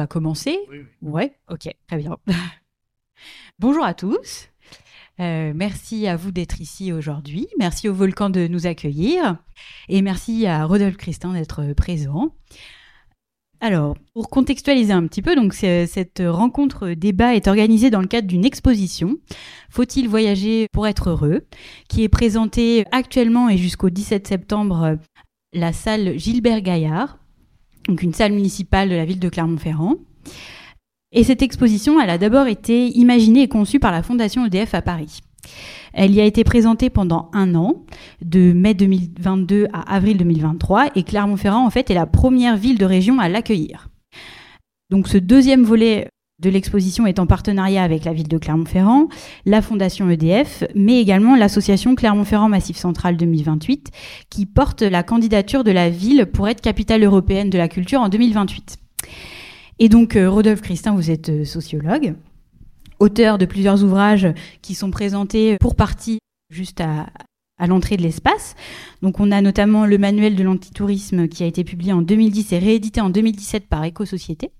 va commencer Ouais, ok, très bien. Bonjour à tous. Euh, merci à vous d'être ici aujourd'hui. Merci au Volcan de nous accueillir. Et merci à Rodolphe Christin d'être présent. Alors, pour contextualiser un petit peu, donc cette rencontre débat est organisée dans le cadre d'une exposition Faut-il voyager pour être heureux qui est présentée actuellement et jusqu'au 17 septembre la salle Gilbert Gaillard, donc une salle municipale de la ville de Clermont-Ferrand. Et cette exposition, elle a d'abord été imaginée et conçue par la Fondation EDF à Paris. Elle y a été présentée pendant un an, de mai 2022 à avril 2023, et Clermont-Ferrand, en fait, est la première ville de région à l'accueillir. Donc ce deuxième volet de l'exposition est en partenariat avec la ville de Clermont-Ferrand, la Fondation EDF, mais également l'association Clermont-Ferrand Massif Central 2028, qui porte la candidature de la ville pour être capitale européenne de la culture en 2028. Et donc, euh, Rodolphe Christin, vous êtes euh, sociologue, auteur de plusieurs ouvrages qui sont présentés pour partie juste à, l'entrée de l'espace. Donc on a notamment le manuel de l'antitourisme qui a été publié en 2010 et réédité en 2017 par Éco-Société.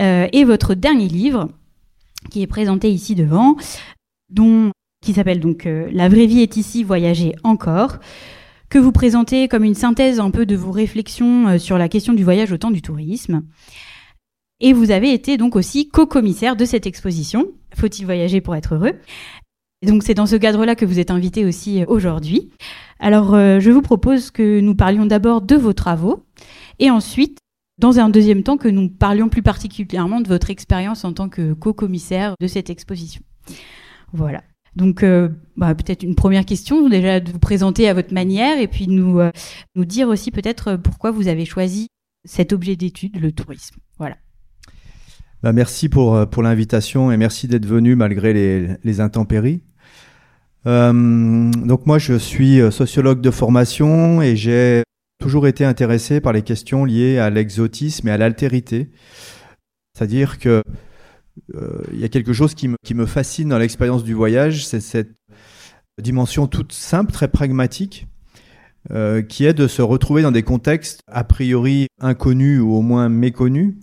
Euh, et votre dernier livre, qui est présenté ici devant, dont, qui s'appelle donc La vraie vie est ici, voyager encore, que vous présentez comme une synthèse un peu de vos réflexions sur la question du voyage au temps du tourisme. Et vous avez été donc aussi co-commissaire de cette exposition, Faut-il voyager pour être heureux? Donc c'est dans ce cadre-là que vous êtes invité aussi euh, aujourd'hui. Alors euh, je vous propose que nous parlions d'abord de vos travaux et ensuite, dans un deuxième temps, que nous parlions plus particulièrement de votre expérience en tant que co-commissaire de cette exposition. Voilà. Donc euh, bah, peut-être une première question, déjà de vous présenter à votre manière et puis nous, nous dire aussi peut-être pourquoi vous avez choisi cet objet d'étude, le tourisme. Voilà. Bah, merci pour, euh, pour l'invitation et merci d'être venu malgré les, intempéries. Euh, donc moi, je suis euh, sociologue de formation et j'ai toujours été intéressé par les questions liées à l'exotisme et à l'altérité. C'est-à-dire que euh, il y a quelque chose qui me, fascine dans l'expérience du voyage, c'est cette dimension toute simple, très pragmatique, euh, qui est de se retrouver dans des contextes a priori inconnus ou au moins méconnus,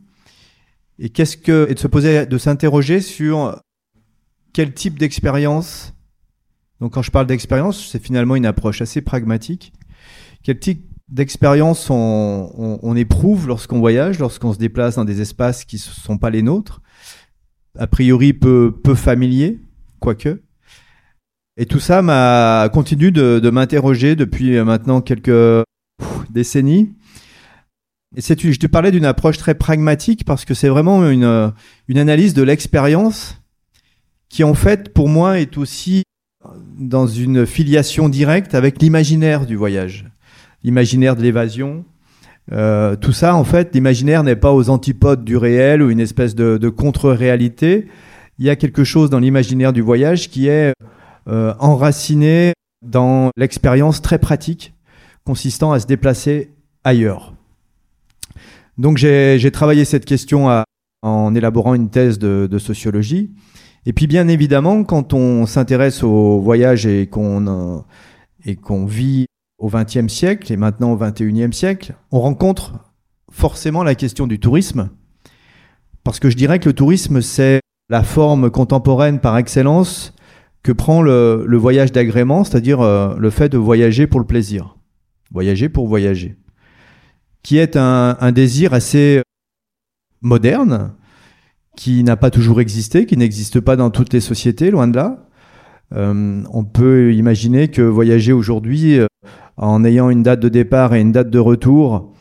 et qu'est-ce que et de se poser, de s'interroger sur quel type d'expérience. Donc quand je parle d'expérience, c'est finalement une approche assez pragmatique. Quel type d'expérience on, éprouve lorsqu'on voyage, lorsqu'on se déplace dans des espaces qui ne sont pas les nôtres, a priori peu, peu familiers, quoique. Et tout ça m'a continué de, m'interroger depuis maintenant quelques décennies. Et c'est, je te parlais d'une approche très pragmatique parce que c'est vraiment une, euh, une analyse de l'expérience qui, en fait, pour moi, est aussi dans une filiation directe avec l'imaginaire du voyage, l'imaginaire de l'évasion. Euh, tout ça, en fait, l'imaginaire n'est pas aux antipodes du réel ou une espèce de, de contre-réalité. Il y a quelque chose dans l'imaginaire du voyage qui est euh, enraciné dans l'expérience très pratique consistant à se déplacer ailleurs. Donc j'ai travaillé cette question en élaborant une thèse de, sociologie. Et puis bien évidemment, quand on s'intéresse au voyage et qu'on qu'on vit au XXe siècle et maintenant au XXIe siècle, on rencontre forcément la question du tourisme. Parce que je dirais que le tourisme, c'est la forme contemporaine par excellence que prend le, voyage d'agrément, c'est-à-dire euh, le fait de voyager pour le plaisir. Voyager pour voyager qui est un, désir assez moderne, qui n'a pas toujours existé, qui n'existe pas dans toutes les sociétés, loin de là. Euh, on peut imaginer que voyager aujourd'hui, euh, en ayant une date de départ et une date de retour,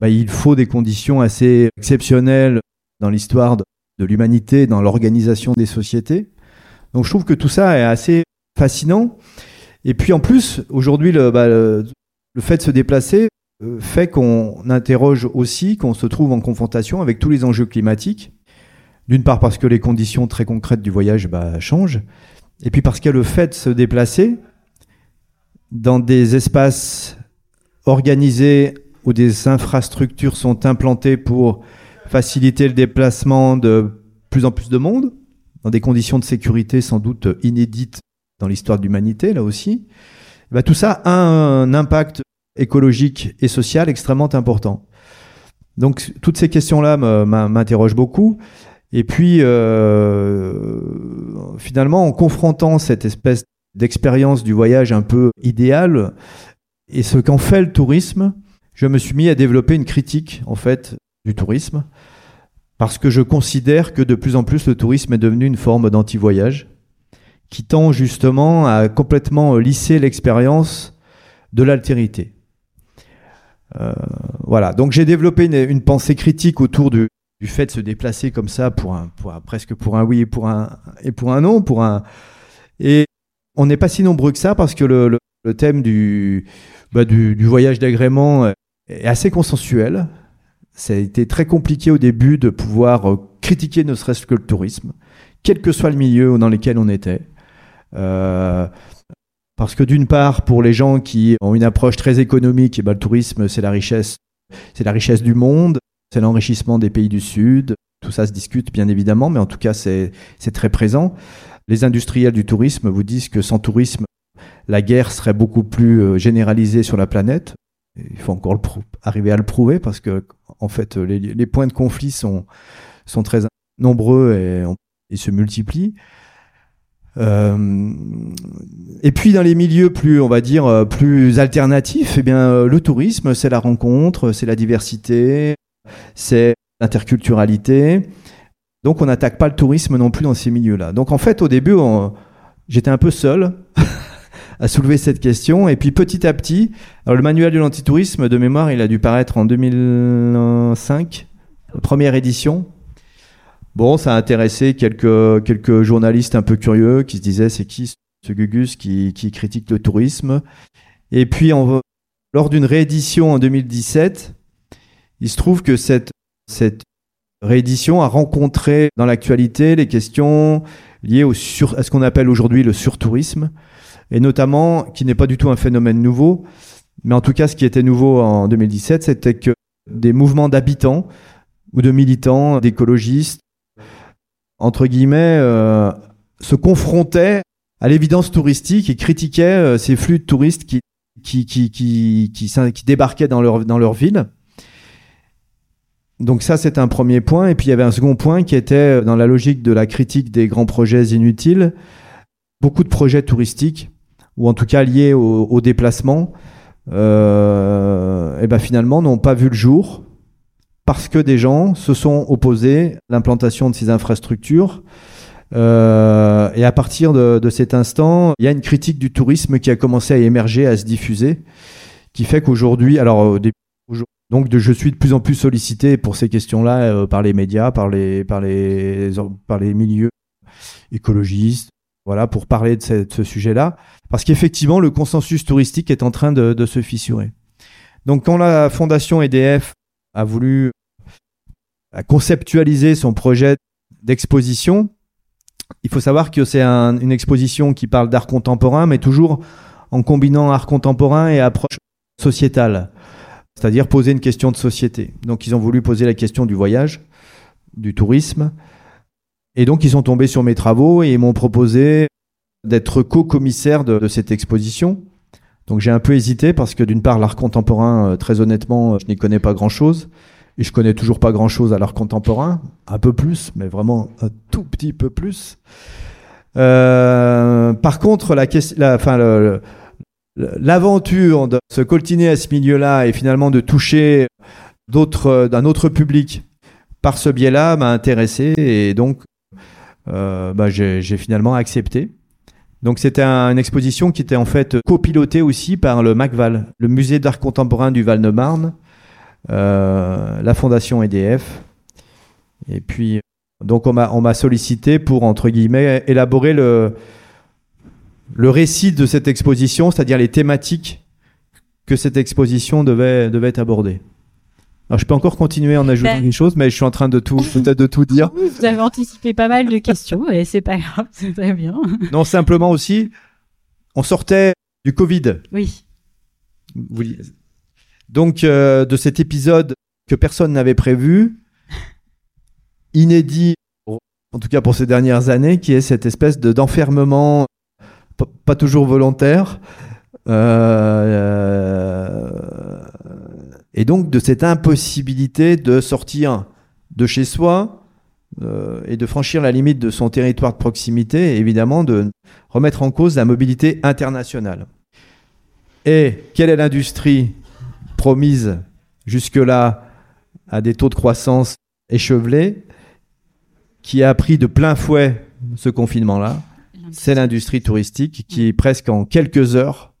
bah, il faut des conditions assez exceptionnelles dans l'histoire de, l'humanité, dans l'organisation des sociétés. Donc je trouve que tout ça est assez fascinant. Et puis en plus, aujourd'hui, le, bah, fait de se déplacer euh, fait qu'on interroge aussi, qu'on se trouve en confrontation avec tous les enjeux climatiques. D'une part parce que les conditions très concrètes du voyage bah, changent, et puis parce a le fait de se déplacer dans des espaces organisés où des infrastructures sont implantées pour faciliter le déplacement de plus en plus de monde, dans des conditions de sécurité sans doute inédites dans l'histoire de l'humanité, là aussi. Bah, tout ça a un impact écologique et social extrêmement important. Donc toutes ces questions-là m'interrogent beaucoup. Et puis, euh, finalement, en confrontant cette espèce d'expérience du voyage un peu idéal. Et ce qu'en fait le tourisme, je me suis mis à développer une critique, en fait, du tourisme, parce que je considère que de plus en plus le tourisme est devenu une forme d'anti-voyage, qui tend justement à complètement lisser l'expérience de l'altérité. Euh, voilà, donc j'ai développé une, pensée critique autour du, fait de se déplacer comme ça pour un, presque pour un oui et pour un, et pour un non, pour un et on n'est pas si nombreux que ça parce que le, thème bah, du, voyage d'agrément est assez consensuel. Ça a été très compliqué au début de pouvoir euh, critiquer ne serait-ce que le tourisme, quel que soit le milieu dans lequel on était. Euh, parce que d'une part, pour les gens qui ont une approche très économique, eh ben, le tourisme, c'est la richesse, c'est la richesse du monde, c'est l'enrichissement des pays du Sud. Tout ça se discute bien évidemment, mais en tout cas, c'est très présent. Les industriels du tourisme vous disent que sans tourisme, la guerre serait beaucoup plus euh, généralisée sur la planète. Il faut encore arriver à le prouver parce que, en fait, les, points de conflit sont, sont très nombreux et, et se multiplient. Euh, et puis dans les milieux plus, on va dire, euh, plus alternatifs, eh bien, le tourisme, c'est la rencontre, c'est la diversité, c'est l'interculturalité. Donc on n'attaque pas le tourisme non plus dans ces milieux-là. Donc en fait, au début, j'étais un peu seul à soulever cette question. Et puis petit à petit, le manuel de l'antitourisme de mémoire, il a dû paraître en 2005, première édition. Bon, ça a intéressé quelques, quelques journalistes un peu curieux qui se disaient c'est qui ce Gugus qui, qui, critique le tourisme? Et puis, lors d'une réédition en 2017, il se trouve que cette, cette réédition a rencontré dans l'actualité les questions liées au à ce qu'on appelle aujourd'hui le surtourisme, et notamment, qui n'est pas du tout un phénomène nouveau, mais en tout cas, ce qui était nouveau en 2017, c'était que des mouvements d'habitants ou de militants, d'écologistes, entre guillemets, euh, se confrontait à l'évidence touristique et critiquait euh, ces flux de touristes qui, qui, qui, qui, qui, débarquaient dans leur, dans leur ville. Donc ça, c'est un premier point. Et puis il y avait un second point qui était euh, dans la logique de la critique des grands projets inutiles. Beaucoup de projets touristiques, ou en tout cas liés au, déplacement, euh, et ben finalement n'ont pas vu le jour parce que des gens se sont opposés à l'implantation de ces infrastructures. Euh, et à partir de, cet instant, il y a une critique du tourisme qui a commencé à émerger, à se diffuser, qui fait qu'aujourd'hui, alors donc je suis de plus en plus sollicité pour ces questions-là euh, par les médias, par les, par les, par les milieux écologistes, voilà, pour parler de ce, sujet-là, parce qu'effectivement, le consensus touristique est en train de se fissurer. Donc, quand la fondation EDF a voulu conceptualiser son projet d'exposition, il faut savoir que c'est une exposition qui parle d'art contemporain, mais toujours en combinant art contemporain et approche sociétale, c'est-à-dire poser une question de société. Donc ils ont voulu poser la question du voyage, du tourisme, et donc ils sont tombés sur mes travaux et ils m'ont proposé d'être co-commissaire de, cette exposition. Donc j'ai un peu hésité parce que d'une part l'art contemporain, euh, très honnêtement, je n'y connais pas grand-chose. Et je connais toujours pas grand-chose à l'art contemporain, un peu plus, mais vraiment un tout petit peu plus. Euh, par contre, la, la, enfin, l'aventure de se coltiner à ce milieu-là et finalement de toucher d'autres, d'un autre public par ce biais-là m'a intéressé et donc euh, bah, j'ai, finalement accepté. Donc c'était une exposition qui était en fait copilotée aussi par le MACVAL, le musée d'art contemporain du Val-de-Marne, euh, la fondation EDF. Et puis, donc on m'a sollicité pour, entre guillemets, élaborer le, le récit de cette exposition, c'est-à-dire les thématiques que cette exposition devait, devait aborder. Alors, je peux encore continuer en ajoutant ben... des choses, mais je suis en train de tout, peut-être de tout dire. Vous avez anticipé pas mal de questions et c'est pas grave, c'est très bien. Non, simplement aussi, on sortait du Covid. Oui. Vous, donc, euh, de cet épisode que personne n'avait prévu, inédit, en tout cas pour ces dernières années, qui est cette espèce de, d'enfermement, pas toujours volontaire, euh, et donc de cette impossibilité de sortir de chez soi euh, et de franchir la limite de son territoire de proximité, et évidemment de remettre en cause la mobilité internationale. Et quelle est l'industrie promise jusque-là à des taux de croissance échevelés qui a pris de plein fouet ce confinement-là? C'est l'industrie touristique qui, presque en quelques heures,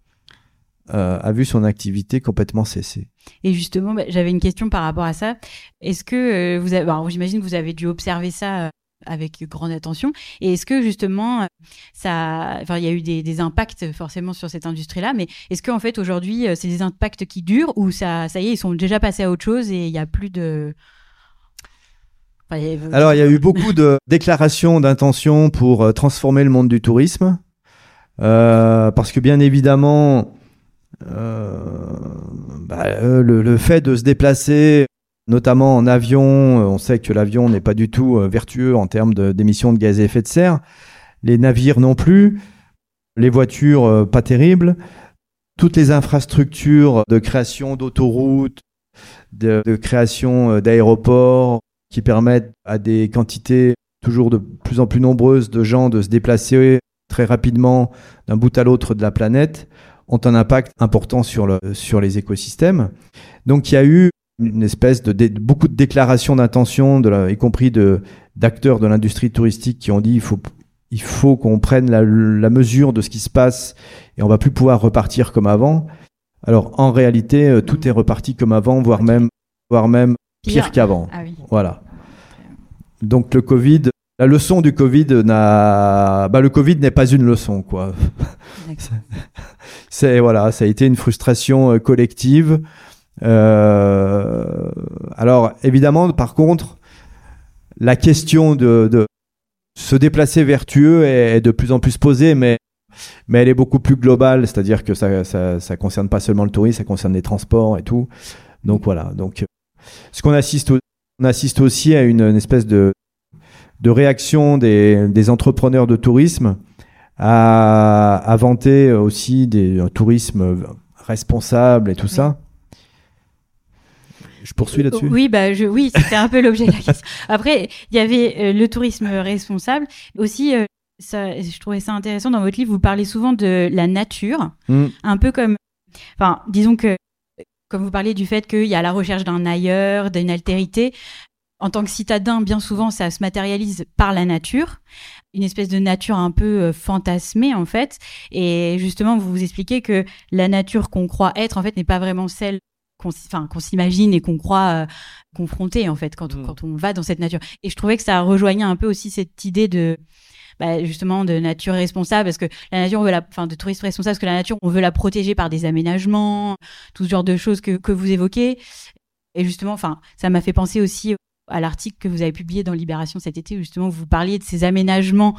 euh, a vu son activité complètement cesser. Et justement, bah, j'avais une question par rapport à ça. Est-ce que euh, vous avez, j'imagine que vous avez dû observer ça euh, avec grande attention. Et est-ce que justement, ça, enfin, il y a eu des, impacts forcément sur cette industrie-là, mais est-ce qu'en fait aujourd'hui, c'est des impacts qui durent ou ça, ça y est, ils sont déjà passés à autre chose et il n'y a plus de alors, il y a eu beaucoup de déclarations d'intention pour transformer le monde du tourisme. parce que bien évidemment, euh, bah, euh, le, fait de se déplacer, notamment en avion, euh, on sait que l'avion n'est pas du tout vertueux en termes d'émissions de, gaz à effet de serre. Les navires non plus, les voitures pas terribles, toutes les infrastructures de création d'autoroutes, de, création d'aéroports qui permettent à des quantités toujours de plus en plus nombreuses de gens de se déplacer très rapidement d'un bout à l'autre de la planète ont un impact important sur, le, sur les écosystèmes. Donc il y a eu une espèce de, beaucoup de déclarations d'intention, y compris d'acteurs de l'industrie touristique qui ont dit il faut, il faut qu'on prenne la, mesure de ce qui se passe et on va plus pouvoir repartir comme avant. Alors en réalité, euh, tout est reparti comme avant, voire même pire, qu'avant. Ah voilà. Donc le Covid, la leçon du Covid n'a, bah, le Covid n'est pas une leçon quoi. c'est voilà, ça a été une frustration euh, collective. Euh, alors évidemment, par contre, la question de, se déplacer vertueux est, de plus en plus posée, mais mais elle est beaucoup plus globale, c'est-à-dire que ça, ça, ça, concerne pas seulement le tourisme, ça concerne les transports et tout. Donc voilà. Donc ce qu'on assiste, on assiste aussi à une, espèce de, de réaction des, des entrepreneurs de tourisme à, vanter aussi des, un tourisme responsable et tout ça. Je poursuis là-dessus. Oui, bah je, oui, c'était un peu l'objet de la question. Après, il y avait euh, le tourisme responsable. Aussi, euh, ça, je trouvais ça intéressant dans votre livre. Vous parlez souvent de la nature, hmm. un peu comme, enfin, disons que comme vous parlez du fait qu'il y a la recherche d'un ailleurs, d'une altérité, en tant que citadin, bien souvent, ça se matérialise par la nature, une espèce de nature un peu euh, fantasmée en fait. Et justement, vous vous expliquez que la nature qu'on croit être, en fait, n'est pas vraiment celle qu'on s'imagine et qu'on croit euh, confronter en fait quand, mm. quand, on va dans cette nature. Et je trouvais que ça rejoignait un peu aussi cette idée de bah, justement de nature responsable parce que la nature on veut la enfin de tourisme responsable parce que la nature on veut la protéger par des aménagements tout ce genre de choses que, que vous évoquez et justement enfin ça m'a fait penser aussi à l'article que vous avez publié dans Libération cet été, où justement vous parliez de ces aménagements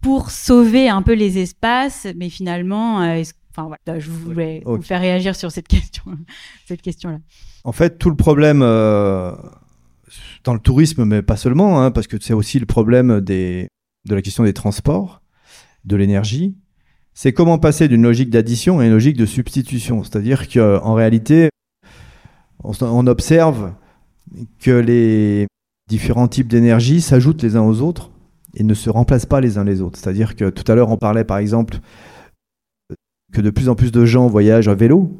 pour sauver un peu les espaces, mais finalement, euh, enfin voilà, je voulais vous faire réagir sur cette question, cette question-là. En fait, tout le problème euh, dans le tourisme, mais pas seulement, hein, parce que c'est aussi le problème des, de la question des transports, de l'énergie, c'est comment passer d'une logique d'addition à une logique de substitution. C'est-à-dire qu'en réalité, on observe que les différents types d'énergie s'ajoutent les uns aux autres et ne se remplacent pas les uns les autres. C'est-à-dire que tout à l'heure, on parlait par exemple que de plus en plus de gens voyagent à vélo.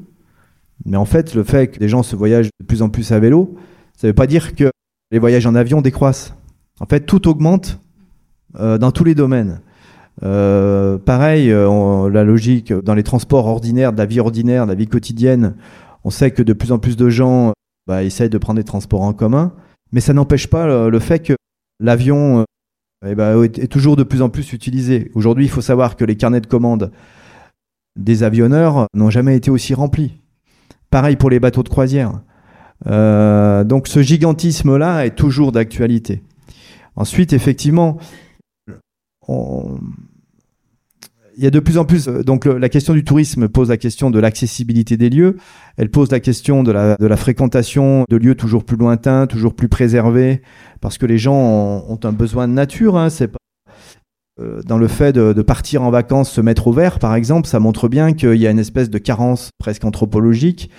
Mais en fait, le fait que les gens se voyagent de plus en plus à vélo, ça ne veut pas dire que les voyages en avion décroissent. En fait, tout augmente dans tous les domaines. Euh, pareil, euh, la logique dans les transports ordinaires, de la vie ordinaire, de la vie quotidienne, on sait que de plus en plus de gens bah, essayent de prendre des transports en commun. Mais ça n'empêche pas le, fait que l'avion euh, eh ben, est, toujours de plus en plus utilisé. Aujourd'hui, il faut savoir que les carnets de commandes des avionneurs n'ont jamais été aussi remplis. Pareil pour les bateaux de croisière. Euh, donc ce gigantisme-là est toujours d'actualité. Ensuite, effectivement, il y a de plus en plus, euh, donc la question du tourisme pose la question de l'accessibilité des lieux, elle pose la question de la, de la fréquentation de lieux toujours plus lointains, toujours plus préservés, parce que les gens ont, un besoin de nature. Hein, c'est pas euh, dans le fait de, de, partir en vacances, se mettre au vert, par exemple, ça montre bien qu'il y a une espèce de carence presque anthropologique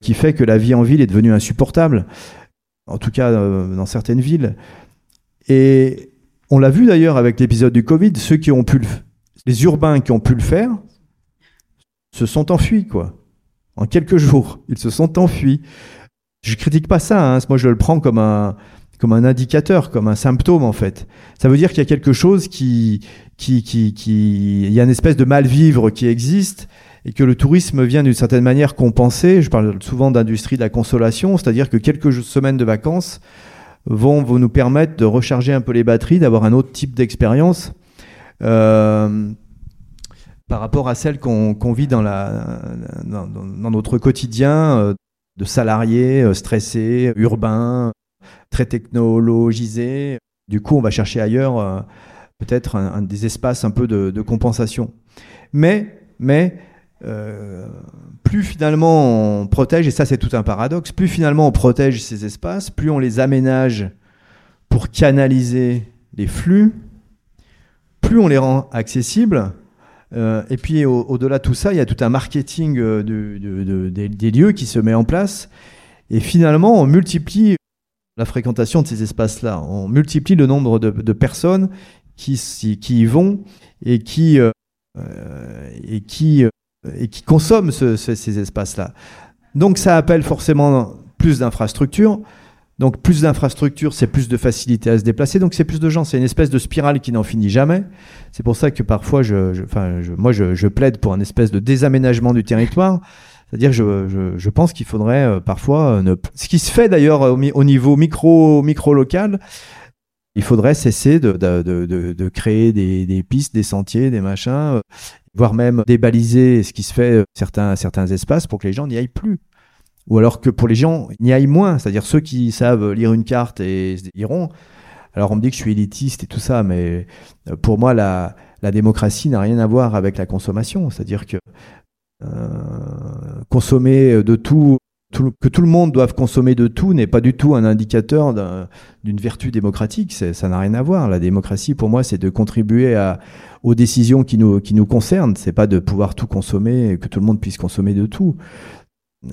qui fait que la vie en ville est devenue insupportable, en tout cas euh, dans certaines villes. Et on l'a vu d'ailleurs avec l'épisode du Covid, ceux qui ont pu le, les urbains qui ont pu le faire se sont enfuis, quoi. En quelques jours, ils se sont enfuis. Je critique pas ça, hein. moi je le prends comme un, comme un indicateur, comme un symptôme en fait. Ça veut dire qu'il y a quelque chose qui, qui, qui, qui, il y a une espèce de mal-vivre qui existe et que le tourisme vient d'une certaine manière compenser. Je parle souvent d'industrie de la consolation, c'est-à-dire que quelques semaines de vacances vont, vont nous permettre de recharger un peu les batteries, d'avoir un autre type d'expérience. Euh, par rapport à celle qu'on vit dans, la, dans, notre quotidien euh, de salariés euh, stressés, urbains, très technologisés. Du coup, on va chercher ailleurs peut-être des espaces un peu de, de compensation. Mais, mais euh, plus finalement on protège, et ça c'est tout un paradoxe, plus finalement on protège ces espaces, plus on les aménage pour canaliser les flux, plus on les rend accessibles. Euh, et puis au-delà de tout ça, il y a tout un marketing euh, de, des lieux qui se met en place. Et finalement, on multiplie la fréquentation de ces espaces-là. On multiplie le nombre de, personnes qui, y vont et qui et qui consomment ces espaces-là. Donc ça appelle forcément plus d'infrastructures. Donc plus d'infrastructures, c'est plus de facilité à se déplacer, donc c'est plus de gens. C'est une espèce de spirale qui n'en finit jamais. C'est pour ça que parfois, moi, je, plaide pour un espèce de désaménagement du territoire. C'est-à-dire, je, pense qu'il faudrait euh, parfois, euh, ne... ce qui se fait d'ailleurs au, niveau micro, micro local, il faudrait cesser de, de, de, de créer des, des, pistes, des sentiers, des machins, euh, voire même débaliser ce qui se fait euh, certains, certains espaces pour que les gens n'y aillent plus. Ou alors que pour les gens n'y aillent moins, c'est-à-dire ceux qui savent lire une carte et iront. Alors on me dit que je suis élitiste et tout ça, mais euh, pour moi la, la démocratie n'a rien à voir avec la consommation. C'est-à-dire que consommer de tout, que tout le monde doive consommer de tout n'est pas du tout un indicateur d'une vertu démocratique. Ça n'a rien à voir. La démocratie, pour moi, c'est de contribuer aux décisions qui nous, qui nous concernent. C'est pas de pouvoir tout consommer et que tout le monde puisse consommer de tout.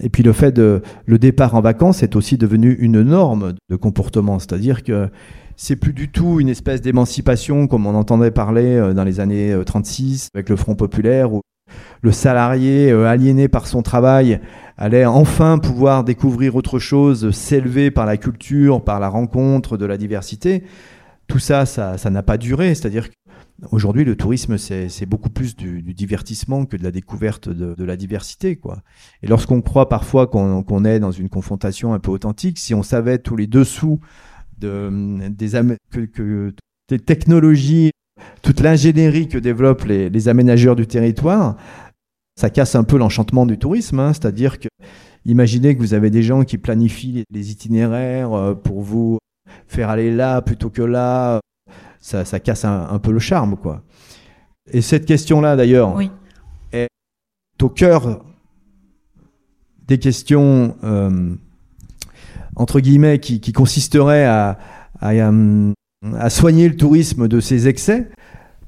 Et puis le fait de le départ en vacances est aussi devenu une norme de comportement, c'est-à-dire que c'est plus du tout une espèce d'émancipation comme on entendait parler euh, dans les années 36 euh, avec le Front populaire le salarié euh, aliéné par son travail allait enfin pouvoir découvrir autre chose, s'élever par la culture, par la rencontre de la diversité. Tout ça, ça n'a pas duré, c'est-à-dire Aujourd'hui, le tourisme, c'est beaucoup plus du, divertissement que de la découverte de, la diversité. Quoi. Et lorsqu'on croit parfois qu'on est dans une confrontation un peu authentique, si on savait tous les dessous de, des technologies, toute l'ingénierie que développent les, aménageurs du territoire, ça casse un peu l'enchantement du tourisme. Hein. C'est-à-dire que imaginez que vous avez des gens qui planifient les itinéraires euh, pour vous faire aller là plutôt que là ça, casse un, peu le charme, quoi. Et cette question-là, d'ailleurs, est au cœur des questions, euh, entre guillemets, qui, consisteraient à, euh, à, soigner le tourisme de ses excès,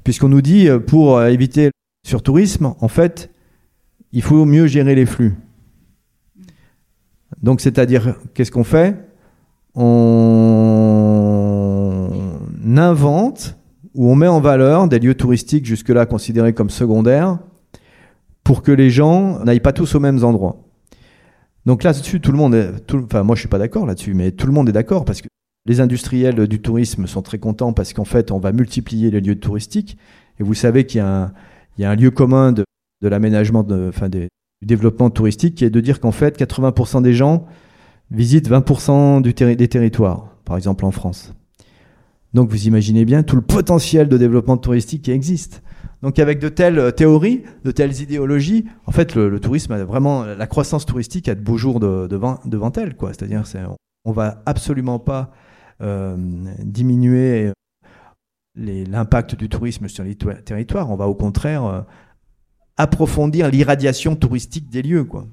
puisqu'on nous dit, euh, pour éviter sur tourisme, en fait, il faut mieux gérer les flux. Donc, c'est-à-dire, qu'est-ce qu'on fait? On invente ou on met en valeur des lieux touristiques jusque-là considérés comme secondaires pour que les gens n'aillent pas tous aux mêmes endroits. Donc là-dessus, tout le monde est, enfin moi je suis pas d'accord là-dessus, mais tout le monde est d'accord parce que les industriels du tourisme sont très contents parce qu'en fait on va multiplier les lieux touristiques et vous savez qu'il y, a un lieu commun de, l'aménagement, enfin du développement touristique qui est de dire qu'en fait 80% des gens visitent 20% du des territoires, par exemple en France. Donc vous imaginez bien tout le potentiel de développement touristique qui existe. Donc avec de telles euh, théories, de telles idéologies, en fait le, tourisme a vraiment la croissance touristique a de beaux jours devant, devant elle, quoi. C'est-à-dire on va absolument pas euh, diminuer l'impact du tourisme sur les territoires. On va au contraire euh, approfondir l'irradiation touristique des lieux, quoi.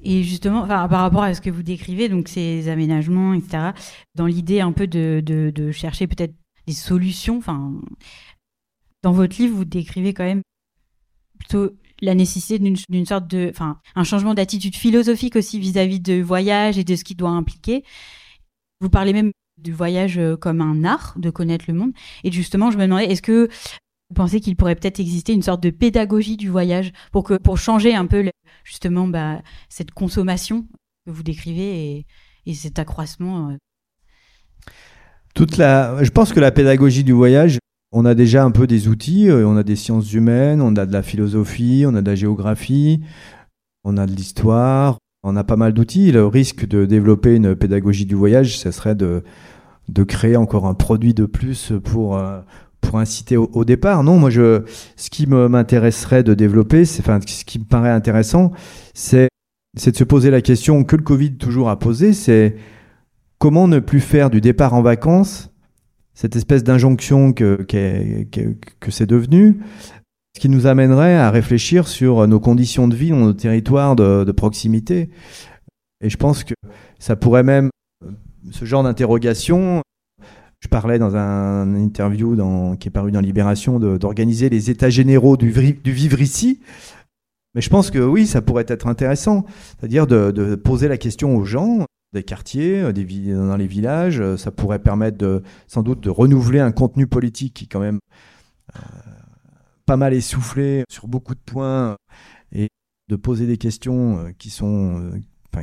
Et justement, par rapport à ce que vous décrivez, donc ces aménagements, etc., dans l'idée un peu de, de, chercher peut-être des solutions, enfin, dans votre livre, vous décrivez quand même plutôt la nécessité d'une sorte de, enfin, un changement d'attitude philosophique aussi vis-à-vis de voyage et de ce qu'il doit impliquer. Vous parlez même du voyage comme un art, de connaître le monde. Et justement, je me demandais, est-ce que vous pensez qu'il pourrait peut-être exister une sorte de pédagogie du voyage pour que, pour changer un peu justement bah, cette consommation que vous décrivez et, et cet accroissement euh? Toute la, je pense que la pédagogie du voyage, on a déjà un peu des outils, euh, on a des sciences humaines, on a de la philosophie, on a de la géographie, on a de l'histoire, on a pas mal d'outils. Le risque de développer une pédagogie du voyage, ce serait de, de créer encore un produit de plus pour, euh, pour inciter au, départ. Non, moi, je, ce qui m'intéresserait de développer, enfin, ce qui me paraît intéressant, c'est, de se poser la question que le Covid toujours a posée, c'est comment ne plus faire du départ en vacances cette espèce d'injonction que, que, c'est devenu, ce qui nous amènerait à réfléchir sur nos conditions de vie dans nos territoires de, proximité. Et je pense que ça pourrait même, ce genre d'interrogation, je parlais dans un interview qui est paru dans Libération d'organiser les états généraux du, vivre ici. Mais je pense que oui, ça pourrait être intéressant, c'est-à-dire de, poser la question aux gens des quartiers, euh, des dans les villages. Euh, ça pourrait permettre sans doute de renouveler un contenu politique qui est quand même euh, pas mal essoufflé sur beaucoup de points et de poser des questions qui sont,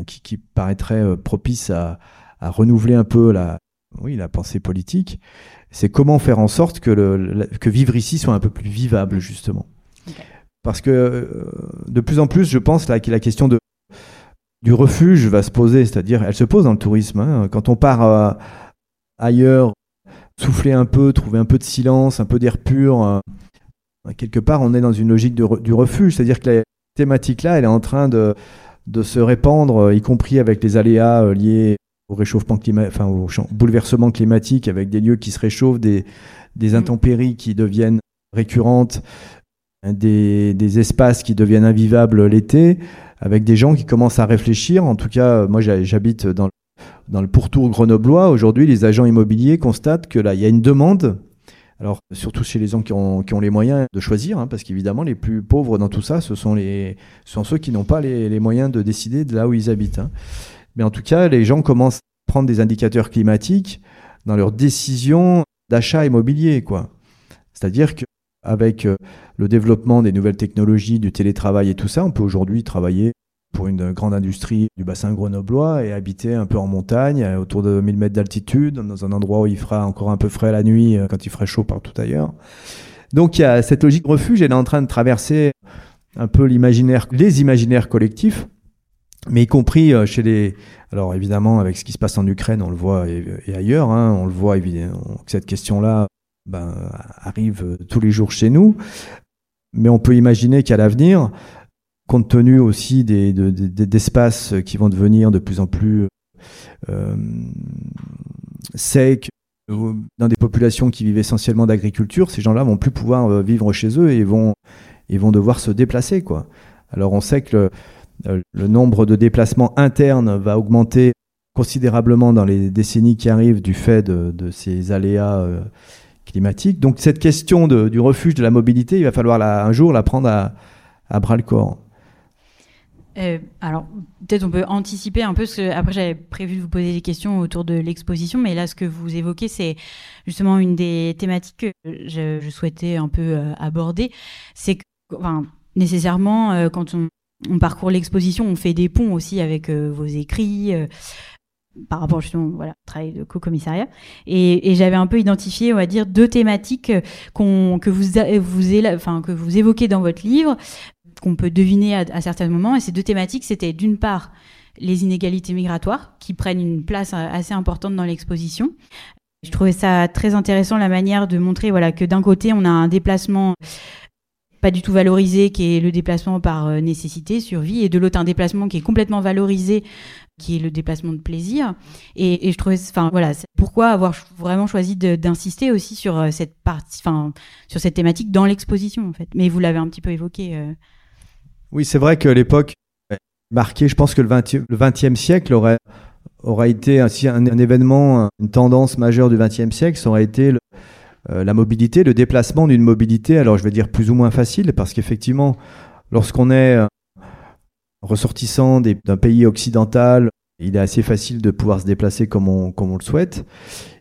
qui, paraîtraient propices à, renouveler un peu la, oui, la pensée politique. C'est comment faire en sorte que, le, que vivre ici soit un peu plus vivable justement. Parce que de plus en plus, je pense là, que la question de du refuge va se poser, c'est-à-dire elle se pose dans le tourisme. Hein. Quand on part euh, ailleurs, souffler un peu, trouver un peu de silence, un peu d'air pur, euh, quelque part on est dans une logique du refuge, c'est-à-dire que la thématique là, elle est en train de, de se répandre, euh, y compris avec les aléas liés au réchauffement climatique, enfin au bouleversement climatique, avec des lieux qui se réchauffent, des, des mmh. intempéries qui deviennent récurrentes, des, des espaces qui deviennent invivables l'été avec des gens qui commencent à réfléchir. En tout cas, moi j'habite dans, dans le pourtour grenoblois. Aujourd'hui, les agents immobiliers constatent que là, il y a une demande. Alors, surtout chez les gens qui ont, qui ont les moyens de choisir, hein, parce qu'évidemment, les plus pauvres dans tout ça, ce sont, les, ce sont ceux qui n'ont pas les, les, moyens de décider de là où ils habitent. Hein. Mais en tout cas, les gens commencent à prendre des indicateurs climatiques dans leurs décisions d'achat immobilier. quoi. C'est-à-dire que avec euh, le développement des nouvelles technologies, du télétravail et tout ça, on peut aujourd'hui travailler pour une grande industrie du bassin grenoblois et habiter un peu en montagne, euh, autour de 1000 mètres d'altitude, dans un endroit où il fera encore un peu frais la nuit euh, quand il ferait chaud partout ailleurs. Donc il y a cette logique refuge, elle est en train de traverser un peu l'imaginaire, les imaginaires collectifs, mais y compris chez les. Alors évidemment, avec ce qui se passe en Ukraine, on le voit et, ailleurs, hein, on le voit évidemment que cette question-là ben, arrive euh, tous les jours chez nous. Mais on peut imaginer qu'à l'avenir, compte tenu aussi des, d'espaces qui vont devenir de plus en plus euh, secs, dans des populations qui vivent essentiellement d'agriculture, ces gens-là vont plus pouvoir euh, vivre chez eux et vont, ils vont devoir se déplacer. Quoi. Alors on sait que le, nombre de déplacements internes va augmenter considérablement dans les décennies qui arrivent du fait de, ces aléas climatique. Donc cette question du refuge de la mobilité, il va falloir un jour la prendre à, bras le corps. Euh, alors, peut-être on peut anticiper un peu, ce après j'avais prévu de vous poser des questions autour de l'exposition, mais là ce que vous évoquez, c'est justement une des thématiques que je, souhaitais un peu euh, aborder. C'est que, nécessairement, euh, quand on, on parcourt l'exposition, on fait des ponts aussi avec vos écrits, par rapport justement voilà travail de co-commissariat. Et, j'avais un peu identifié on va dire deux thématiques que vous évoquez dans votre livre qu'on peut deviner à, certains moments. Et ces deux thématiques c'était d'une part les inégalités migratoires qui prennent une place assez importante dans l'exposition. Je trouvais ça très intéressant la manière de montrer voilà que d'un côté on a un déplacement pas du tout valorisé, qui est le déplacement par euh, nécessité, survie, et de l'autre un déplacement qui est complètement valorisé, qui est le déplacement de plaisir. Et, je trouvais, enfin voilà, pourquoi avoir vraiment choisi d'insister aussi sur euh, cette partie, enfin sur cette thématique dans l'exposition en fait. Mais vous l'avez un petit peu évoqué. Euh. Oui, c'est vrai que l'époque marquée, je pense que le 20 le 20e siècle aurait aurait été un, un, événement, une tendance majeure du 20e siècle, ça aurait été le, la mobilité, le déplacement d'une mobilité, alors je vais dire plus ou moins facile, parce qu'effectivement, lorsqu'on est ressortissant d'un pays occidental, il est assez facile de pouvoir se déplacer comme on, le souhaite.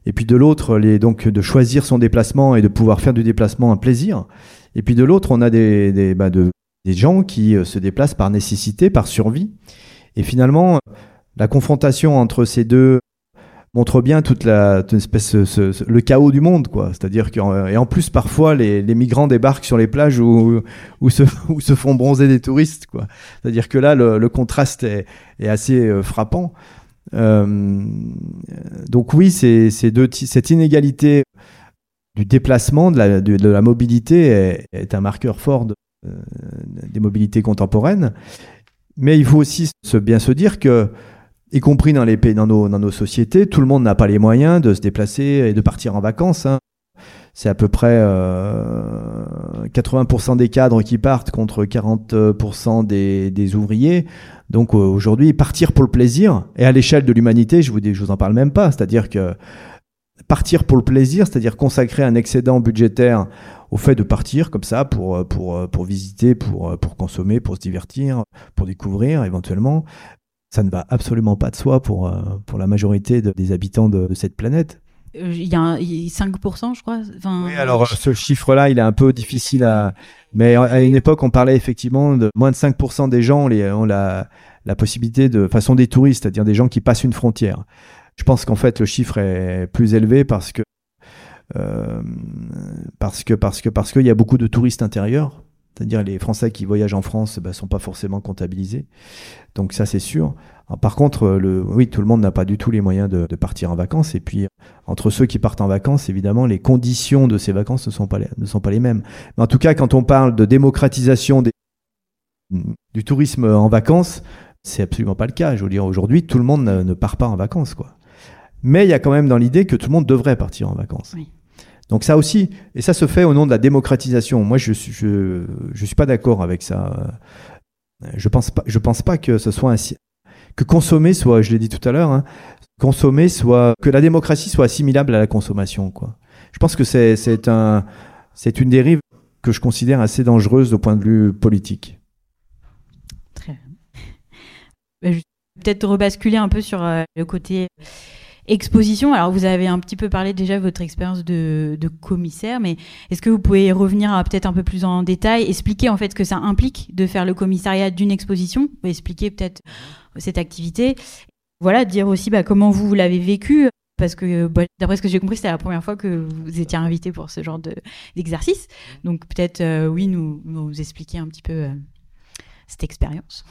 Et puis de l'autre, donc de choisir son déplacement et de pouvoir faire du déplacement un plaisir. Et puis de l'autre, on a des, des, bah gens qui se déplacent par nécessité, par survie. Et finalement, la confrontation entre ces deux montre bien toute la espèce le chaos du monde quoi. C'est-à-dire que et en plus parfois les, les, migrants débarquent sur les plages où, où, se, où se font bronzer des touristes quoi. C'est-à-dire que là le, le contraste est, est, assez euh, frappant. Euh, donc oui c'est deux cette inégalité du déplacement de la, de, la mobilité est, est, un marqueur fort euh, des mobilités contemporaines. Mais il faut aussi se, bien se dire que y compris dans, les pays, dans, nos, dans nos sociétés, tout le monde n'a pas les moyens de se déplacer et de partir en vacances. Hein. C'est à peu près euh, 80% des cadres qui partent contre 40% des, des, ouvriers. Donc euh, aujourd'hui, partir pour le plaisir, et à l'échelle de l'humanité, je vous, dis, je vous en parle même pas, c'est-à-dire que partir pour le plaisir, c'est-à-dire consacrer un excédent budgétaire au fait de partir comme ça pour, pour, pour visiter, pour, pour consommer, pour se divertir, pour découvrir éventuellement, ça ne va absolument pas de soi pour, euh, pour la majorité des habitants de, cette planète. Euh, il y a un, 5%, je crois. oui, alors ce chiffre-là, il est un peu difficile à. Mais à une époque, on parlait effectivement de moins de 5% des gens ont la, la possibilité de. façon des touristes, c'est-à-dire des gens qui passent une frontière. Je pense qu'en fait, le chiffre est plus élevé parce que. Euh, parce que parce que parce qu'il y a beaucoup de touristes intérieurs c'est-à-dire les Français qui voyagent en France ne bah, sont pas forcément comptabilisés. Donc ça c'est sûr. par contre, le, oui, tout le monde n'a pas du tout les moyens de, partir en vacances. Et puis, entre ceux qui partent en vacances, évidemment, les conditions de ces vacances ne sont pas les, ne sont pas les mêmes. Mais en tout cas, quand on parle de démocratisation des, du tourisme en vacances, c'est absolument pas le cas. Je veux dire, aujourd'hui, tout le monde ne, ne, part pas en vacances, quoi. Mais il y a quand même dans l'idée que tout le monde devrait partir en vacances. Oui. Donc ça aussi, et ça se fait au nom de la démocratisation. Moi, je je suis pas d'accord avec ça. Je pense pense pas que consommer soit, je l'ai dit tout à l'heure, hein, consommer soit, que la démocratie soit assimilable à la consommation. Je pense que c'est une dérive que je considère assez dangereuse au point de vue politique. Très bien. Bah, peut-être rebasculer un peu sur euh, le côté exposition. Alors, vous avez un petit peu parlé déjà de votre expérience de, commissaire, mais est-ce que vous pouvez revenir peut-être un peu plus en détail, expliquer en fait ce que ça implique de faire le commissariat d'une exposition, expliquer peut-être cette activité. Voilà, dire aussi bah, comment vous, l'avez vécu, parce que bah, d'après ce que j'ai compris, c'était la première fois que vous étiez invité pour ce genre d'exercice. Donc peut-être, euh, oui, nous, nous expliquer un petit peu euh, cette expérience.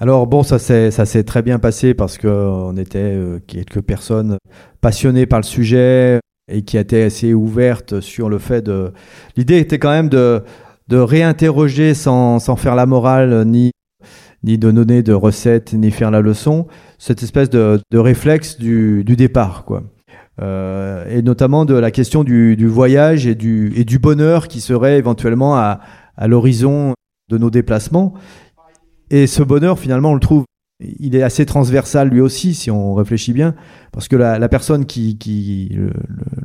Alors bon, ça s'est très bien passé parce qu'on était euh, quelques personnes passionnées par le sujet et qui étaient assez ouvertes sur le fait de... L'idée était quand même de, réinterroger sans, faire la morale ni, ni de donner de recettes ni faire la leçon, cette espèce de, réflexe du, départ. quoi. Euh, et notamment de la question du, voyage et du, bonheur qui serait éventuellement à l'horizon de nos déplacements. Et ce bonheur, finalement, on le trouve, il est assez transversal lui aussi, si on réfléchit bien, parce que la, personne qui,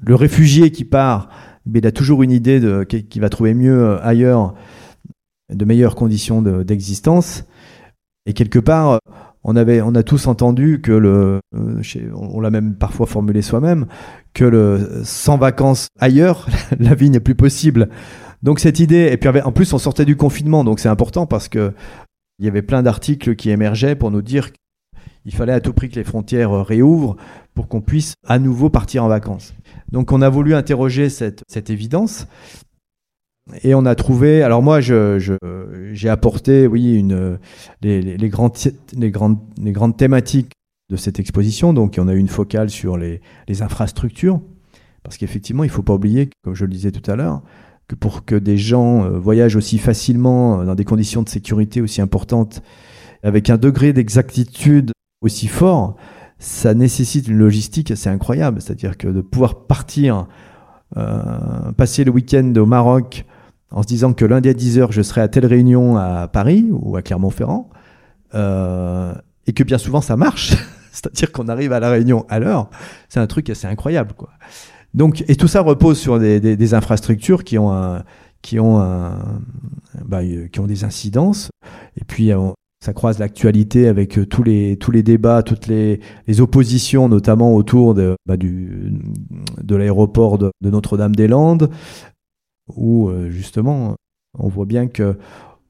le, réfugié qui part, il a toujours une idée de qu'il va trouver mieux euh, ailleurs, de meilleures conditions d'existence. et quelque part, on avait, on a tous entendu que le, euh, on l'a même parfois formulé soi-même, que le sans vacances ailleurs, la vie n'est plus possible. Donc cette idée, et puis en plus on sortait du confinement, donc c'est important parce que il y avait plein d'articles qui émergeaient pour nous dire qu'il fallait à tout prix que les frontières réouvrent pour qu'on puisse à nouveau partir en vacances. Donc on a voulu interroger cette, évidence. Et on a trouvé, alors moi j'ai apporté, oui, une, les grandes thématiques de cette exposition. Donc on a eu une focale sur les, les infrastructures, parce qu'effectivement il ne faut pas oublier, comme je le disais tout à l'heure, que pour que des gens euh, voyagent aussi facilement euh, dans des conditions de sécurité aussi importantes, avec un degré d'exactitude aussi fort, ça nécessite une logistique assez incroyable. C'est-à-dire que de pouvoir partir, euh, passer le week-end au Maroc en se disant que lundi à 10h, je serai à telle réunion à Paris ou à Clermont-Ferrand, et que bien souvent ça marche, c'est-à-dire qu'on arrive à la réunion à l'heure, c'est un truc assez incroyable. Quoi. Donc, et tout ça repose sur des, infrastructures qui ont, qui ont, bah, qui ont des incidences. Et puis, ça croise l'actualité avec euh, tous les, tous les débats, toutes les, oppositions, notamment autour de, bah, l'aéroport de, Notre-Dame-des-Landes, où euh, justement, on voit bien que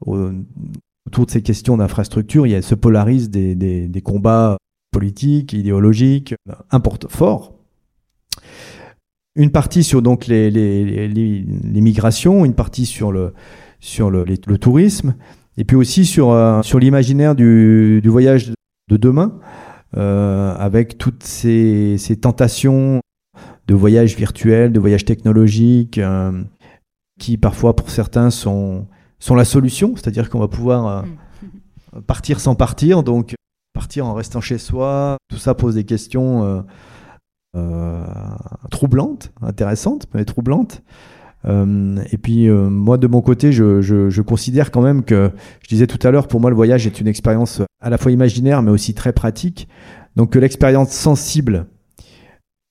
autour de ces questions d'infrastructure, il se polarisent des, des, combats politiques, idéologiques, importants, forts. Une partie sur donc les, les, les, migrations, une partie sur le, sur le, le tourisme, et puis aussi sur, euh, sur l'imaginaire du, du, voyage de demain, euh, avec toutes ces, ces, tentations de voyage virtuel, de voyage technologique, euh, qui parfois pour certains sont, sont la solution, c'est-à-dire qu'on va pouvoir mm. partir sans partir, donc partir en restant chez soi, tout ça pose des questions troublantes, intéressantes, mais troublantes. Euh, et puis euh, moi de mon côté, je, considère quand même que, je disais tout à l'heure, pour moi le voyage est une expérience à la fois imaginaire mais aussi très pratique. Donc que l'expérience sensible,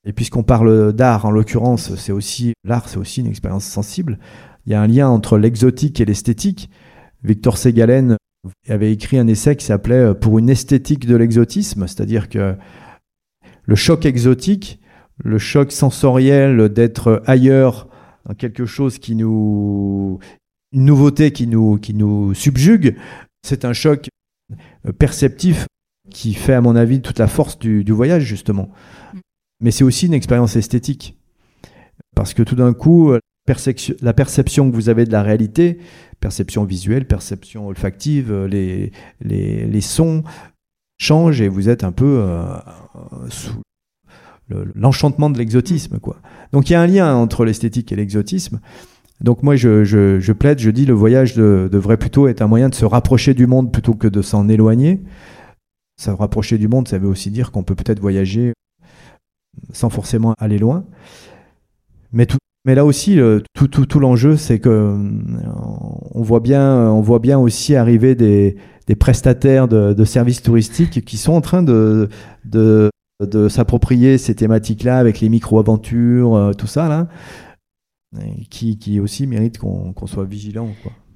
et puisqu'on parle d'art en l'occurrence, c'est aussi l'art, c'est aussi une expérience sensible. Il y a un lien entre l'exotique et l'esthétique. Victor Segalen avait écrit un essai qui s'appelait Pour une esthétique de l'exotisme, c'est-à-dire que le choc exotique, le choc sensoriel d'être ailleurs quelque chose qui nous, une nouveauté qui nous, subjugue, c'est un choc euh, perceptif qui fait, à mon avis, toute la force du, voyage, justement. Mais c'est aussi une expérience esthétique. Parce que tout d'un coup, la perception que vous avez de la réalité, perception visuelle, perception olfactive, euh, les sons changent et vous êtes un peu euh, sous l'enchantement de l'exotisme. quoi. Donc il y a un lien entre l'esthétique et l'exotisme. Donc moi je, je, plaide, je dis le voyage devrait plutôt être un moyen de se rapprocher du monde plutôt que de s'en éloigner. Se rapprocher du monde, ça veut aussi dire qu'on peut peut-être voyager sans forcément aller loin. Mais, tout, mais là aussi, tout, tout, l'enjeu, c'est que euh, on voit bien, on voit bien aussi arriver des, prestataires de, services touristiques qui sont en train de, s'approprier ces thématiques-là avec les micro-aventures, euh, tout ça, là, qui, aussi mérite qu'on soit vigilant.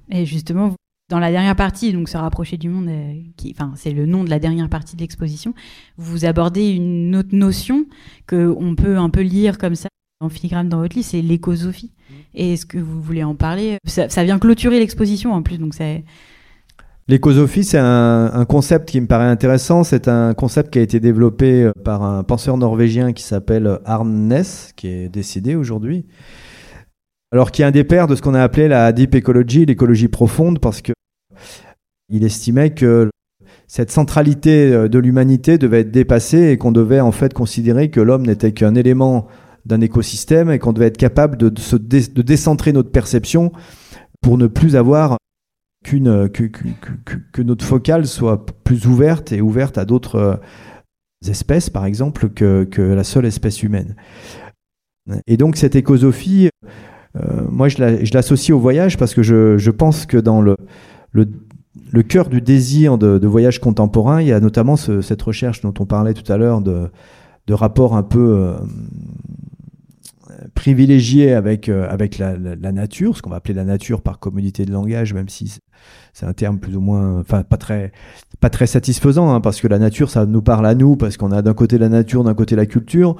Et justement, dans la dernière partie, donc se rapprocher du monde, euh, c'est le nom de la dernière partie de l'exposition, vous abordez une autre notion qu'on peut un peu lire comme ça en filigrane dans votre livre, c'est l'écosophie. Mmh. Et est-ce que vous voulez en parler? Ça, ça, vient clôturer l'exposition en plus, donc c'est L'écosophie, c'est un, concept qui me paraît intéressant. C'est un concept qui a été développé euh, par un penseur norvégien qui s'appelle Arne Ness, qui est décédé aujourd'hui. Alors, qui est un des pères de ce qu'on a appelé la deep ecology, l'écologie profonde, parce que il estimait que cette centralité euh, de l'humanité devait être dépassée et qu'on devait en fait considérer que l'homme n'était qu'un élément d'un écosystème et qu'on devait être capable de, se de décentrer notre perception pour ne plus avoir qu'une que, que, que, notre focale soit plus ouverte et ouverte à d'autres euh, espèces, par exemple, que, que la seule espèce humaine. Et donc cette écosophie, euh, moi je l'associe au voyage parce que je, je, pense que dans le, le, le cœur du désir de, de, voyage contemporain, il y a notamment ce, cette recherche dont on parlait tout à l'heure de, de rapport un peu euh, privilégié avec, euh, avec la, nature, ce qu'on va appeler la nature par communauté de langage, même si c'est un terme plus ou moins, enfin pas très, pas très satisfaisant, hein, parce que la nature, ça nous parle à nous, parce qu'on a d'un côté la nature, d'un côté la culture,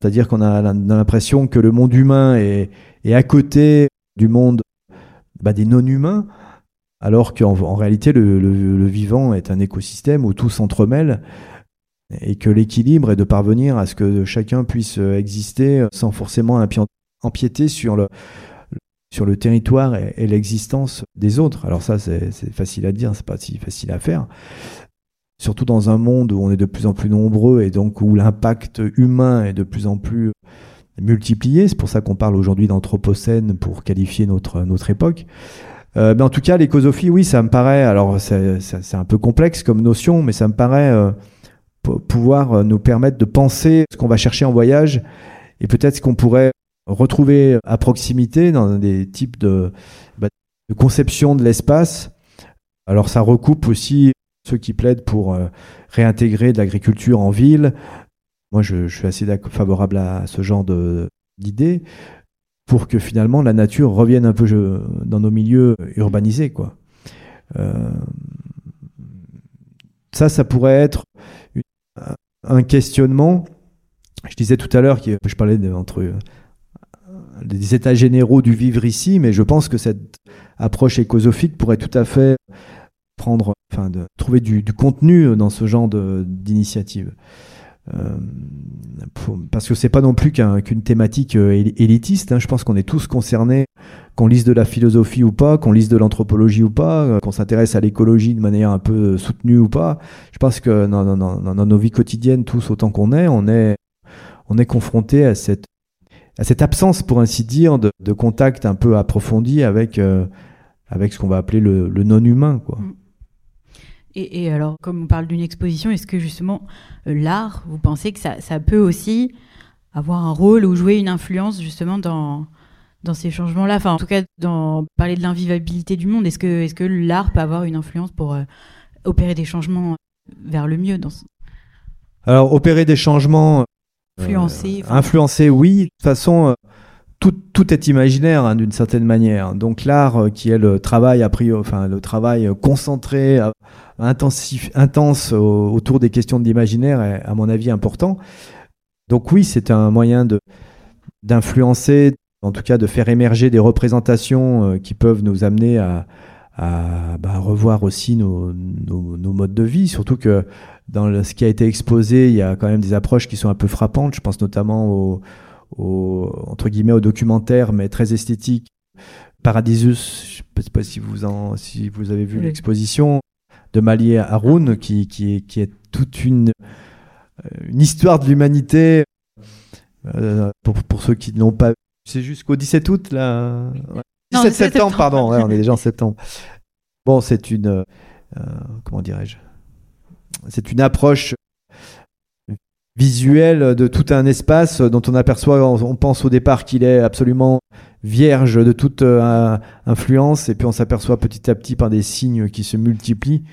c'est-à-dire qu'on a l'impression que le monde humain est, est à côté du monde bah, des non-humains, alors qu'en en réalité le, vivant est un écosystème où tout s'entremêle et que l'équilibre est de parvenir à ce que chacun puisse euh, exister euh, sans forcément empiéter sur le, sur le territoire et, l'existence des autres. Alors ça, c'est facile à dire, c'est pas si facile à faire. Surtout dans un monde où on est de plus en plus nombreux et donc où l'impact humain est de plus en plus multiplié. C'est pour ça qu'on parle aujourd'hui d'anthropocène pour qualifier notre, notre époque. Euh, mais en tout cas, l'écosophie, oui, ça me paraît. Alors, c'est un peu complexe comme notion, mais ça me paraît pouvoir euh, nous permettre de penser ce qu'on va chercher en voyage et peut-être ce qu'on pourrait retrouver à proximité dans des types de, bah, conception de l'espace. Alors ça recoupe aussi ceux qui plaident pour euh, réintégrer de l'agriculture en ville. Moi, je, suis assez favorable à ce genre d'idées. pour que finalement la nature revienne un peu dans nos milieux urbanisés. Quoi. ça, ça pourrait être un questionnement. Je disais tout à l'heure que je parlais entre des états généraux du vivre ici, mais je pense que cette approche écosophique pourrait tout à fait trouver du, contenu dans ce genre d'initiative. Euh, parce que c'est pas non plus qu'une thématique euh, élitiste. Hein. Je pense qu'on est tous concernés, qu'on lise de la philosophie ou pas, qu'on lise de l'anthropologie ou pas, euh, qu'on s'intéresse à l'écologie de manière un peu soutenue ou pas. Je pense que dans, nos vies quotidiennes, tous autant qu'on est, on est, on confronté à cette absence, pour ainsi dire, de, contact un peu approfondi avec, avec ce qu'on va appeler le, non-humain. quoi. Mm. Et, alors, comme on parle d'une exposition, est-ce que justement euh, l'art, vous pensez que ça, ça, peut aussi avoir un rôle ou jouer une influence justement dans, dans ces changements-là? Enfin, en tout cas, dans parler de l'invivabilité du monde, est-ce que, est que l'art peut avoir une influence pour euh, opérer des changements vers le mieux dans Alors, opérer des changements Influencer. Euh, influencer, oui. De toute façon, euh, tout, est imaginaire hein, d'une certaine manière. Donc l'art, euh, qui est le travail a priori, enfin le travail concentré, intensif, intense autour des questions de l'imaginaire, est à mon avis important. Donc oui, c'est un moyen de d'influencer, en tout cas de faire émerger des représentations qui peuvent nous amener à, bah, revoir aussi nos, modes de vie. Surtout que dans ce qui a été exposé, il y a quand même des approches qui sont un peu frappantes. Je pense notamment au, au entre guillemets au documentaire, mais très esthétique. Paradisus, je ne sais pas si vous, en, si vous avez vu l'exposition de Mali Haroun, qui, qui, est, qui est toute une, euh, une histoire de l'humanité. Euh, pour, pour, ceux qui ne l'ont pas vu, c'est jusqu'au 17 août, là? 17 septembre, pardon, on est déjà en septembre. Bon, c'est une. Euh, comment dirais-je? C'est une approche visuelle de tout un espace dont on aperçoit, on pense au départ qu'il est absolument vierge de toute euh, influence, et puis on s'aperçoit petit à petit par des signes qui se multiplient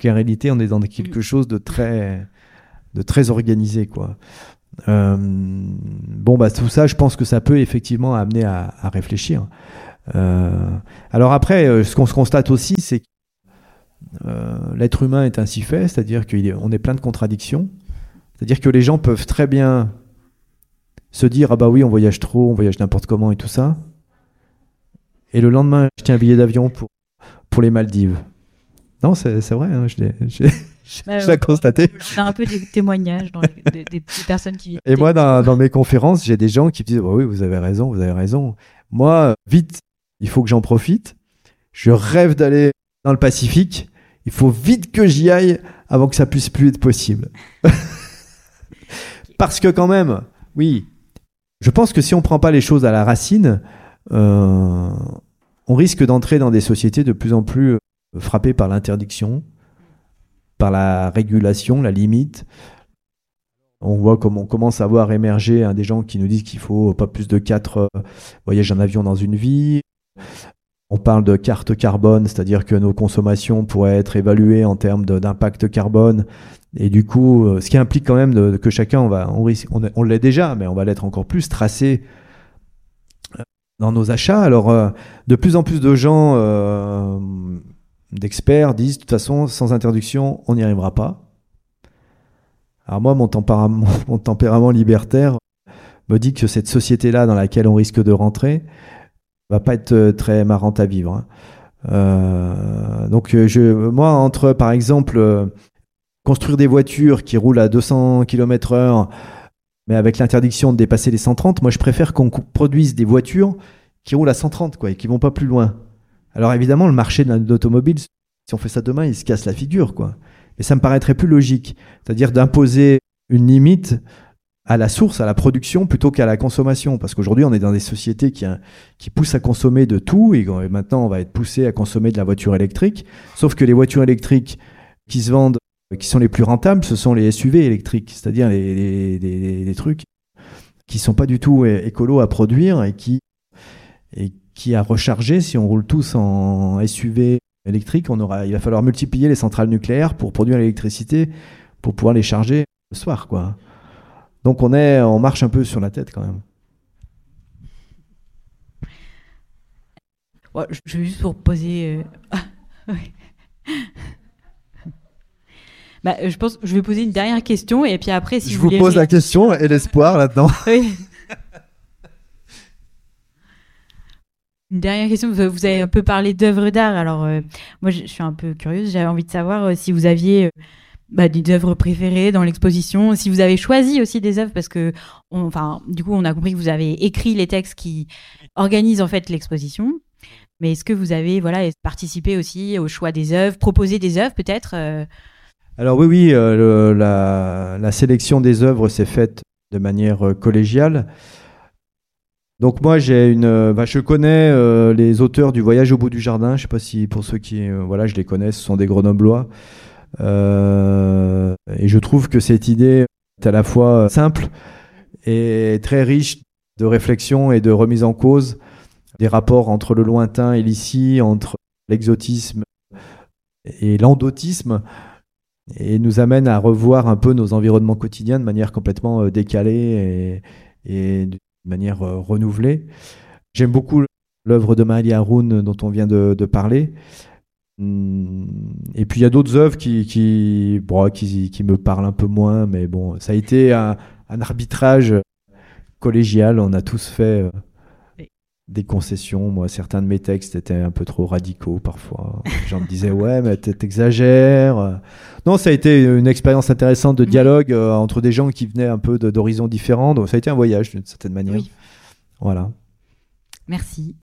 qu'en réalité on est dans quelque mm. chose de très, de très organisé. Quoi. Euh, bon, bah, tout ça, je pense que ça peut effectivement amener à, réfléchir. Euh, alors après, ce qu'on se constate aussi, c'est euh, l'être humain est ainsi fait, c'est-à-dire qu'on est, est plein de contradictions. C'est-à-dire que les gens peuvent très bien se dire ah bah oui on voyage trop, on voyage n'importe comment et tout ça. Et le lendemain acheter un billet d'avion pour, pour les Maldives. Non, c'est vrai, hein, je l'ai constaté. On a un peu des témoignages dans des, personnes qui Et moi, dans, dans mes conférences, j'ai des gens qui me disent oh oui, vous avez raison, vous avez raison. Moi, vite, il faut que j'en profite. Je rêve d'aller dans le Pacifique il faut vite que j'y aille avant que ça puisse plus être possible. Parce que quand même, oui, je pense que si on prend pas les choses à la racine, euh, on risque d'entrer dans des sociétés de plus en plus euh, frappées par l'interdiction, par la régulation, la limite. On voit comme on commence à voir émerger des gens qui nous disent qu'il faut pas plus de quatre euh, voyages en avion dans une vie. On parle de carte carbone, c'est-à-dire que nos consommations pourraient être évaluées en termes d'impact carbone. Et du coup, euh, ce qui implique quand même que chacun, on, on, l'est déjà, mais on va l'être encore plus, tracé euh, dans nos achats. Alors, euh, de plus en plus de gens, d'experts, disent, de toute façon, sans interdiction, on n'y arrivera pas. Alors moi, mon tempérament libertaire me dit que cette société-là dans laquelle on risque de rentrer, va pas être euh, très marrante à vivre. Hein. Euh, donc euh, je, moi, entre par exemple construire des voitures qui roulent à 200 km/h, mais avec l'interdiction de dépasser les 130, moi je préfère qu'on produise des voitures qui roulent à 130 quoi, et qui vont pas plus loin. Alors évidemment, le marché de si on fait ça demain, il se casse la figure. quoi. Mais ça me paraîtrait plus logique. C'est-à-dire d'imposer une limite à la source, à la production, plutôt qu'à la consommation. Parce qu'aujourd'hui, on est dans des sociétés qui, hein, poussent à consommer de tout, et maintenant, on va être poussé à consommer de la voiture électrique. Sauf que les voitures électriques qui se vendent, qui sont les plus rentables, ce sont les SUV électriques, c'est-à-dire les, trucs qui sont pas du tout écolo à produire et qui, à recharger, si on roule tous en SUV électrique, il va falloir multiplier les centrales nucléaires pour produire l'électricité, pour pouvoir les charger le soir, quoi. Donc on est, on marche un peu sur la tête quand même. Ouais, je vais juste pour poser. euh, ah. Bah, euh, je pense je vais poser une dernière question et puis après, si je vous vous pose la question et l'espoir là-dedans. Oui. Une dernière question. Vous avez un peu parlé d'œuvres d'art. Alors, euh, moi, je je suis un peu curieuse. J'avais envie de savoir euh, si vous aviez euh, bah, des œuvres préférées dans l'exposition, si vous avez choisi aussi des œuvres, parce que, enfin, du coup, on a compris que vous avez écrit les textes qui organisent en fait l'exposition. Mais est-ce que vous avez, voilà, participé aussi au choix des œuvres, proposé des œuvres peut-être euh, Alors oui, oui, euh, la, sélection des œuvres s'est faite de manière euh, collégiale. Donc moi, j'ai une, bah, je connais les auteurs du Voyage au bout du jardin. Je sais pas si pour ceux qui, voilà, je les connais, ce sont des Grenoblois. Euh, et je trouve que cette idée est à la fois simple et très riche de réflexion et de remise en cause des rapports entre le lointain et l'ici, entre l'exotisme et l'endotisme et nous amène à revoir un peu nos environnements quotidiens de manière complètement euh, décalée et, de manière euh, renouvelée. J'aime beaucoup l'œuvre de Maëlia Haroun dont on vient de parler. Hum, Et puis il y a d'autres œuvres qui, qui, bon, qui, qui me parlent un peu moins, mais bon, ça a été un, un arbitrage collégial. On a tous fait euh, des concessions. Moi, certains de mes textes étaient un peu trop radicaux parfois. Les gens me disaient ouais, mais t'exagères. Non, ça a été une expérience intéressante de dialogue euh, entre des gens qui venaient un peu d'horizons différents. Donc ça a été un voyage d'une certaine manière. Oui. Voilà. Merci.